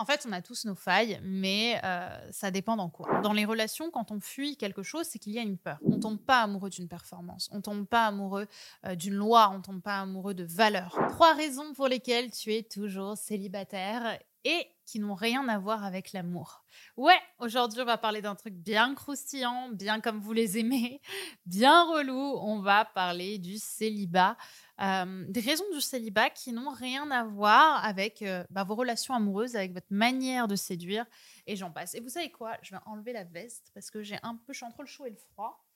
En fait, on a tous nos failles, mais euh, ça dépend dans quoi. Dans les relations, quand on fuit quelque chose, c'est qu'il y a une peur. On tombe pas amoureux d'une performance, on tombe pas amoureux euh, d'une loi, on tombe pas amoureux de valeurs. Trois raisons pour lesquelles tu es toujours célibataire et qui n'ont rien à voir avec l'amour. Ouais, aujourd'hui on va parler d'un truc bien croustillant, bien comme vous les aimez, bien relou. On va parler du célibat. Euh, des raisons du célibat qui n'ont rien à voir avec euh, bah, vos relations amoureuses, avec votre manière de séduire, et j'en passe. Et vous savez quoi? Je vais enlever la veste parce que j'ai un peu, je suis entre le chaud et le froid.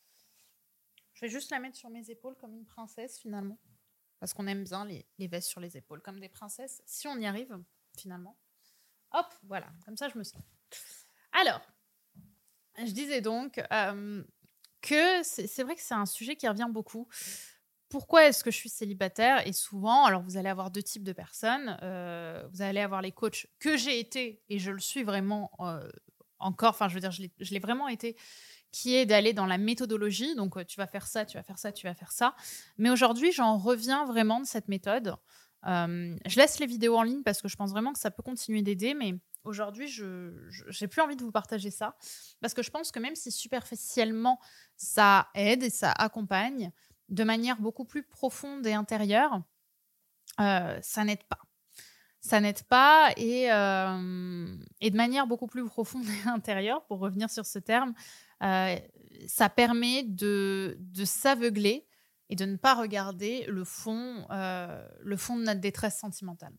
Je vais juste la mettre sur mes épaules comme une princesse finalement, parce qu'on aime bien les, vestes sur les épaules comme des princesses. Si on y arrive finalement, hop, voilà, comme ça je me sens. Alors, je disais donc euh, que c'est vrai que c'est un sujet qui revient beaucoup pourquoi est-ce que je suis célibataire? Et souvent, alors vous allez avoir deux types de personnes. Euh, vous allez avoir les coachs que j'ai été, et je le suis vraiment euh, encore, enfin je veux dire, je l'ai vraiment été, qui est d'aller dans la méthodologie. Donc euh, tu vas faire ça, tu vas faire ça, tu vas faire ça. Mais aujourd'hui, j'en reviens vraiment de cette méthode. je laisse les vidéos en ligne parce que je pense vraiment que ça peut continuer d'aider, mais aujourd'hui, je n'ai plus envie de vous partager ça parce que je pense que même si superficiellement ça aide et ça accompagne, de manière beaucoup plus profonde et intérieure, euh, ça n'aide pas. Ça n'aide pas et, euh, et, de manière beaucoup plus profonde et intérieure, pour revenir sur ce terme, euh, ça permet de, de s'aveugler et de ne pas regarder le fond, le fond de notre détresse sentimentale.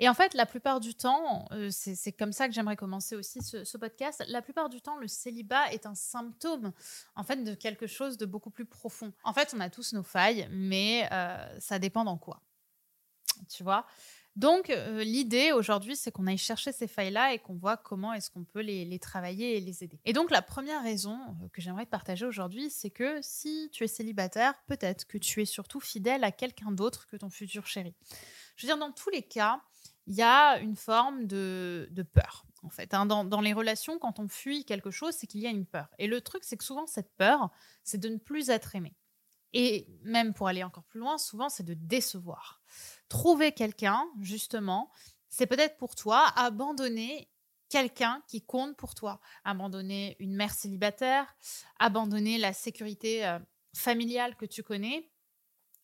Et en fait, la plupart du temps, euh, c'est comme ça que j'aimerais commencer aussi ce, podcast. La plupart du temps, le célibat est un symptôme en fait de quelque chose de beaucoup plus profond. En fait, on a tous nos failles, mais euh, ça dépend dans quoi. Tu vois donc, euh, l'idée aujourd'hui, c'est qu'on aille chercher ces failles-là et qu'on voit comment est-ce qu'on peut les, les, travailler et les aider. Et donc, la première raison que j'aimerais te partager aujourd'hui, c'est que si tu es célibataire, peut-être que tu es surtout fidèle à quelqu'un d'autre que ton futur chéri. Je veux dire, dans tous les cas, il y a une forme de, peur. En fait, hein. dans, les relations, quand on fuit quelque chose, c'est qu'il y a une peur. Et le truc, c'est que souvent, cette peur, c'est de ne plus être aimé. Et même pour aller encore plus loin, souvent, c'est de décevoir. Trouver quelqu'un, justement, c'est peut-être pour toi abandonner quelqu'un qui compte pour toi. Abandonner une mère célibataire, abandonner la sécurité euh, familiale que tu connais,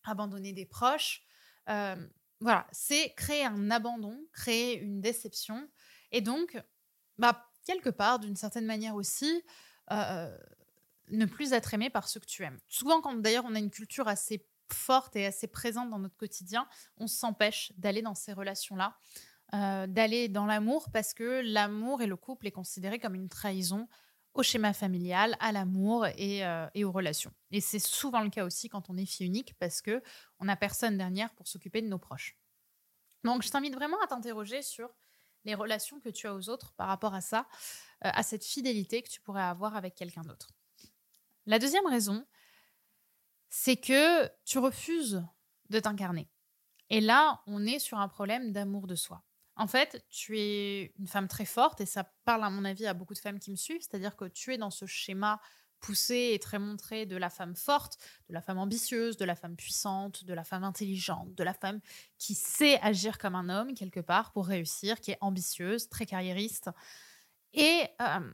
abandonner des proches. Euh, voilà, c'est créer un abandon, créer une déception. Et donc, bah, quelque part, d'une certaine manière aussi, euh, ne plus être aimé par ceux que tu aimes. Souvent, quand d'ailleurs on a une culture assez forte et assez présente dans notre quotidien, on s'empêche d'aller dans ces relations-là, euh, d'aller dans l'amour, parce que l'amour et le couple est considéré comme une trahison au schéma familial, à l'amour euh, et, aux relations. Et c'est souvent le cas aussi quand on est fille unique parce que on n'a personne dernière pour s'occuper de nos proches. Donc je t'invite vraiment à t'interroger sur les relations que tu as aux autres par rapport à ça, euh, à cette fidélité que tu pourrais avoir avec quelqu'un d'autre. La deuxième raison, c'est que tu refuses de t'incarner. Et là, on est sur un problème d'amour de soi. En fait, tu es une femme très forte et ça parle à mon avis à beaucoup de femmes qui me suivent, c'est-à-dire que tu es dans ce schéma poussé et très montré de la femme forte, de la femme ambitieuse, de la femme puissante, de la femme intelligente, de la femme qui sait agir comme un homme quelque part pour réussir, qui est ambitieuse, très carriériste. Et euh,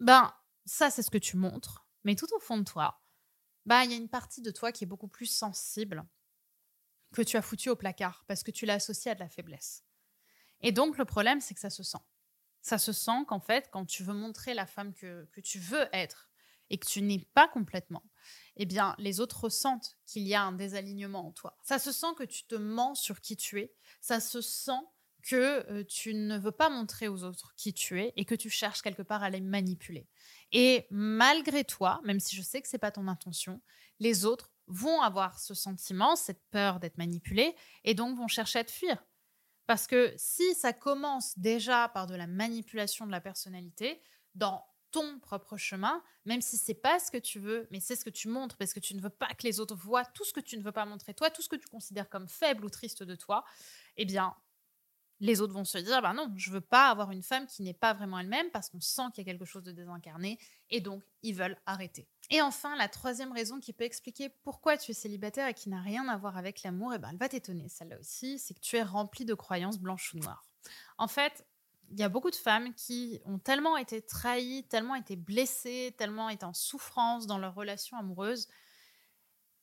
ben ça c'est ce que tu montres, mais tout au fond de toi, ben il y a une partie de toi qui est beaucoup plus sensible que tu as foutu au placard parce que tu l'as associé à de la faiblesse. Et donc, le problème, c'est que ça se sent. Ça se sent qu'en fait, quand tu veux montrer la femme que, tu veux être et que tu n'es pas complètement, eh bien, les autres ressentent qu'il y a un désalignement en toi. Ça se sent que tu te mens sur qui tu es. Ça se sent que euh, tu ne veux pas montrer aux autres qui tu es et que tu cherches quelque part à les manipuler. Et malgré toi, même si je sais que c'est pas ton intention, les autres vont avoir ce sentiment, cette peur d'être manipulés et donc vont chercher à te fuir. Parce que si ça commence déjà par de la manipulation de la personnalité, dans ton propre chemin, même si c'est pas ce que tu veux, mais c'est ce que tu montres parce que tu ne veux pas que les autres voient tout ce que tu ne veux pas montrer toi, tout ce que tu considères comme faible ou triste de toi, eh bien, les autres vont se dire bah non, je veux pas avoir une femme qui n'est pas vraiment elle-même parce qu'on sent qu'il y a quelque chose de désincarné et donc ils veulent arrêter. Et enfin, la troisième raison qui peut expliquer pourquoi tu es célibataire et qui n'a rien à voir avec l'amour, et eh ben elle va t'étonner celle-là aussi, c'est que tu es rempli de croyances blanches ou noires. En fait, il y a beaucoup de femmes qui ont tellement été trahies, tellement été blessées, tellement été en souffrance dans leur relation amoureuse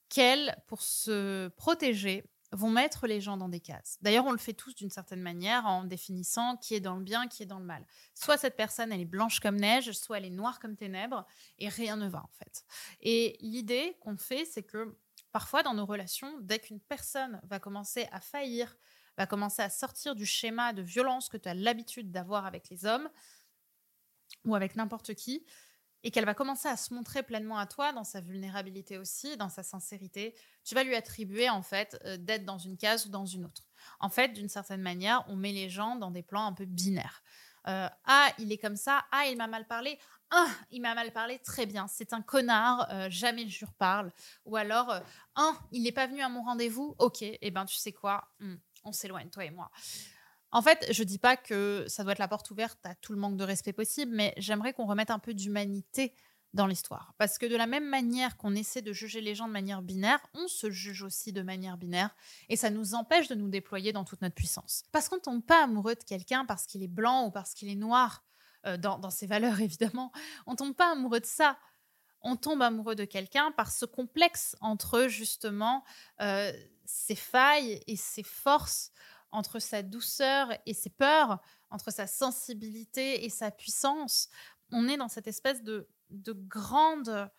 qu'elles, pour se protéger, vont mettre les gens dans des cases. D'ailleurs, on le fait tous d'une certaine manière en définissant qui est dans le bien, qui est dans le mal. Soit cette personne, elle est blanche comme neige, soit elle est noire comme ténèbres, et rien ne va en fait. Et l'idée qu'on fait, c'est que parfois dans nos relations, dès qu'une personne va commencer à faillir, va commencer à sortir du schéma de violence que tu as l'habitude d'avoir avec les hommes ou avec n'importe qui, et qu'elle va commencer à se montrer pleinement à toi dans sa vulnérabilité aussi, dans sa sincérité, tu vas lui attribuer en fait euh, d'être dans une case ou dans une autre. En fait, d'une certaine manière, on met les gens dans des plans un peu binaires. Euh, ah, il est comme ça. Ah, il m'a mal parlé. Ah, il m'a mal parlé. Très bien. C'est un connard. Euh, jamais je lui reparle. Ou alors, ah, il n'est pas venu à mon rendez-vous. Ok. Eh ben, tu sais quoi? Hmm, On s'éloigne, toi et moi. En fait, je dis pas que ça doit être la porte ouverte à tout le manque de respect possible, mais j'aimerais qu'on remette un peu d'humanité dans l'histoire. Parce que de la même manière qu'on essaie de juger les gens de manière binaire, on se juge aussi de manière binaire et ça nous empêche de nous déployer dans toute notre puissance. Parce qu'on ne tombe pas amoureux de quelqu'un parce qu'il est blanc ou parce qu'il est noir, euh, dans, ses valeurs évidemment. On ne tombe pas amoureux de ça. On tombe amoureux de quelqu'un par ce complexe entre justement euh, ses failles et ses forces entre sa douceur et ses peurs, entre sa sensibilité et sa puissance. On est dans cette espèce de, de, grande,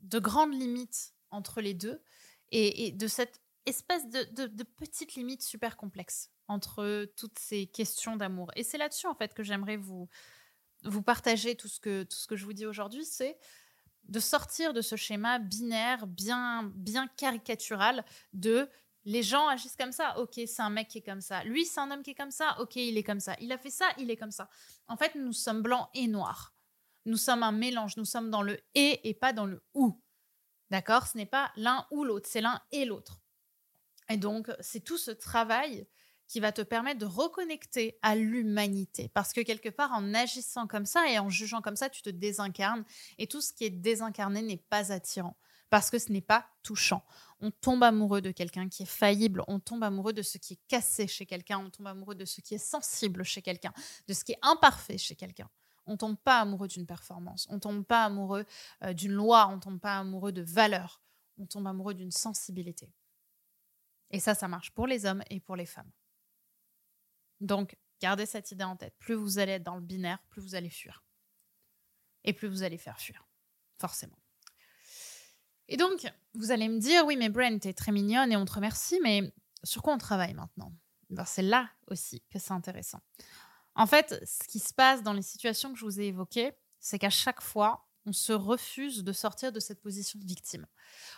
de grande limite entre les deux et, de cette espèce de, de, petite limite super complexe entre toutes ces questions d'amour. Et c'est là-dessus, en fait, que j'aimerais vous, partager tout ce, que, je vous dis aujourd'hui, c'est de sortir de ce schéma binaire bien caricatural de les gens agissent comme ça. Ok, c'est un mec qui est comme ça. Lui, c'est un homme qui est comme ça. Ok, il est comme ça. Il a fait ça, il est comme ça. En fait, nous sommes blancs et noirs. Nous sommes un mélange. Nous sommes dans le et et pas dans le ou. D'accord? Ce n'est pas l'un ou l'autre, c'est l'un et l'autre. Et donc, c'est tout ce travail qui va te permettre de reconnecter à l'humanité. Parce que quelque part, en agissant comme ça et en jugeant comme ça, tu te désincarnes. Et tout ce qui est désincarné n'est pas attirant parce que ce n'est pas touchant. On tombe amoureux de quelqu'un qui est faillible, on tombe amoureux de ce qui est cassé chez quelqu'un, on tombe amoureux de ce qui est sensible chez quelqu'un, de ce qui est imparfait chez quelqu'un. On tombe pas amoureux d'une performance, on tombe pas amoureux euh, d'une loi, on tombe pas amoureux de valeurs, on tombe amoureux d'une sensibilité. Et ça, ça marche pour les hommes et pour les femmes. Donc, gardez cette idée en tête. Plus vous allez être dans le binaire, plus vous allez fuir. Et plus vous allez faire fuir, forcément. Et donc, vous allez me dire, oui, mais Brent, t'es très mignonne et on te remercie, mais sur quoi on travaille maintenant? Ben, C'est là aussi que c'est intéressant. En fait, ce qui se passe dans les situations que je vous ai évoquées, c'est qu'à chaque fois, on se refuse de sortir de cette position de victime.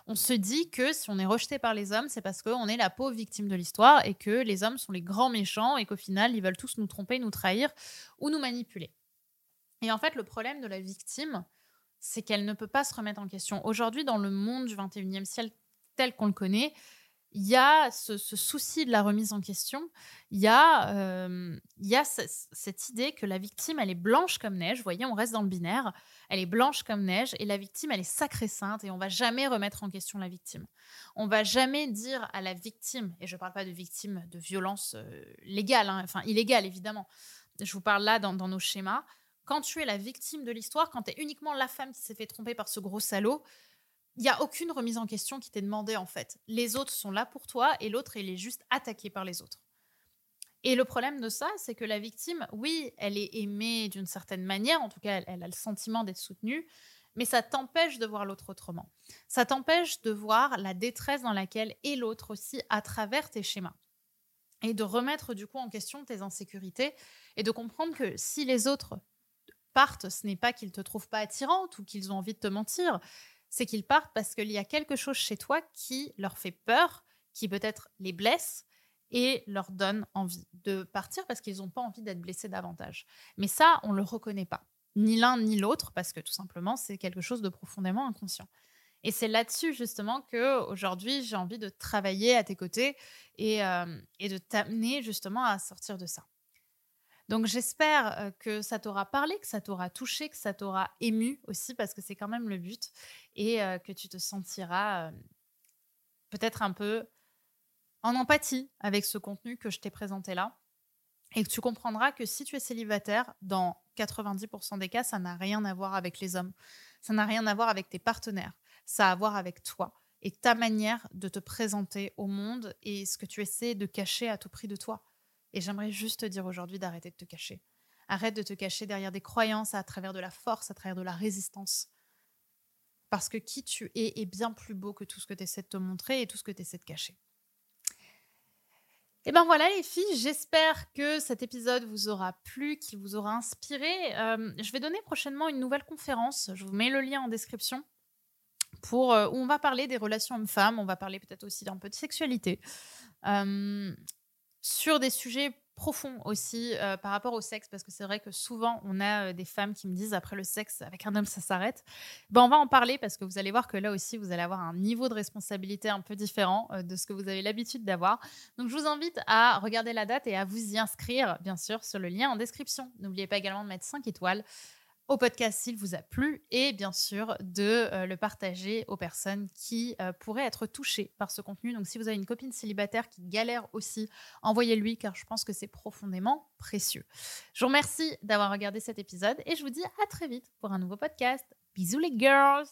On se dit que si on est rejeté par les hommes, c'est parce qu'on est la pauvre victime de l'histoire et que les hommes sont les grands méchants et qu'au final, ils veulent tous nous tromper, nous trahir ou nous manipuler. Et en fait, le problème de la victime, c'est qu'elle ne peut pas se remettre en question. Aujourd'hui, dans le monde du 21e siècle tel qu'on le connaît, il y a ce, souci de la remise en question, il y a, euh, cette idée que la victime, elle est blanche comme neige, vous voyez, on reste dans le binaire, elle est blanche comme neige, et la victime, elle est sacrée sainte, et on va jamais remettre en question la victime. On va jamais dire à la victime, et je ne parle pas de victime de violence euh, légale, hein, enfin illégale évidemment, je vous parle là dans nos schémas, quand tu es la victime de l'histoire, quand tu es uniquement la femme qui s'est fait tromper par ce gros salaud, il n'y a aucune remise en question qui t'est demandée en fait. Les autres sont là pour toi et l'autre, il est juste attaqué par les autres. Et le problème de ça, c'est que la victime, oui, elle est aimée d'une certaine manière, en tout cas, elle, a le sentiment d'être soutenue, mais ça t'empêche de voir l'autre autrement. Ça t'empêche de voir la détresse dans laquelle est l'autre aussi à travers tes schémas. Et de remettre du coup en question tes insécurités et de comprendre que si les autres partent, ce n'est pas qu'ils te trouvent pas attirante ou qu'ils ont envie de te mentir, c'est qu'ils partent parce qu'il y a quelque chose chez toi qui leur fait peur, qui peut-être les blesse et leur donne envie de partir parce qu'ils n'ont pas envie d'être blessés davantage. Mais ça, on ne le reconnaît pas, ni l'un ni l'autre, parce que tout simplement, c'est quelque chose de profondément inconscient. Et c'est là-dessus justement que aujourd'hui j'ai envie de travailler à tes côtés et, euh, et de t'amener justement à sortir de ça. Donc j'espère que ça t'aura parlé, que ça t'aura touché, que ça t'aura ému aussi, parce que c'est quand même le but, et que tu te sentiras peut-être un peu en empathie avec ce contenu que je t'ai présenté là. Et que tu comprendras que si tu es célibataire, dans 90% des cas, ça n'a rien à voir avec les hommes. Ça n'a rien à voir avec tes partenaires. Ça a à voir avec toi et ta manière de te présenter au monde et ce que tu essaies de cacher à tout prix de toi. Et j'aimerais juste te dire aujourd'hui d'arrêter de te cacher. Arrête de te cacher derrière des croyances, à travers de la force, à travers de la résistance. Parce que qui tu es est bien plus beau que tout ce que tu essaies de te montrer et tout ce que tu essaies de cacher. Et ben voilà les filles, j'espère que cet épisode vous aura plu, qu'il vous aura inspiré. Euh, je vais donner prochainement une nouvelle conférence, je vous mets le lien en description, pour, euh, où on va parler des relations hommes-femmes, on va parler peut-être aussi d'un peu de sexualité, euh, sur des sujets profond aussi euh, par rapport au sexe, parce que c'est vrai que souvent on a euh, des femmes qui me disent après le sexe avec un homme ça s'arrête. Ben, on va en parler parce que vous allez voir que là aussi vous allez avoir un niveau de responsabilité un peu différent euh, de ce que vous avez l'habitude d'avoir. Donc je vous invite à regarder la date et à vous y inscrire bien sûr sur le lien en description. N'oubliez pas également de mettre 5 étoiles au podcast s'il vous a plu et bien sûr de euh, le partager aux personnes qui euh, pourraient être touchées par ce contenu. Donc si vous avez une copine célibataire qui galère aussi, envoyez-lui car je pense que c'est profondément précieux. Je vous remercie d'avoir regardé cet épisode et je vous dis à très vite pour un nouveau podcast. Bisous les girls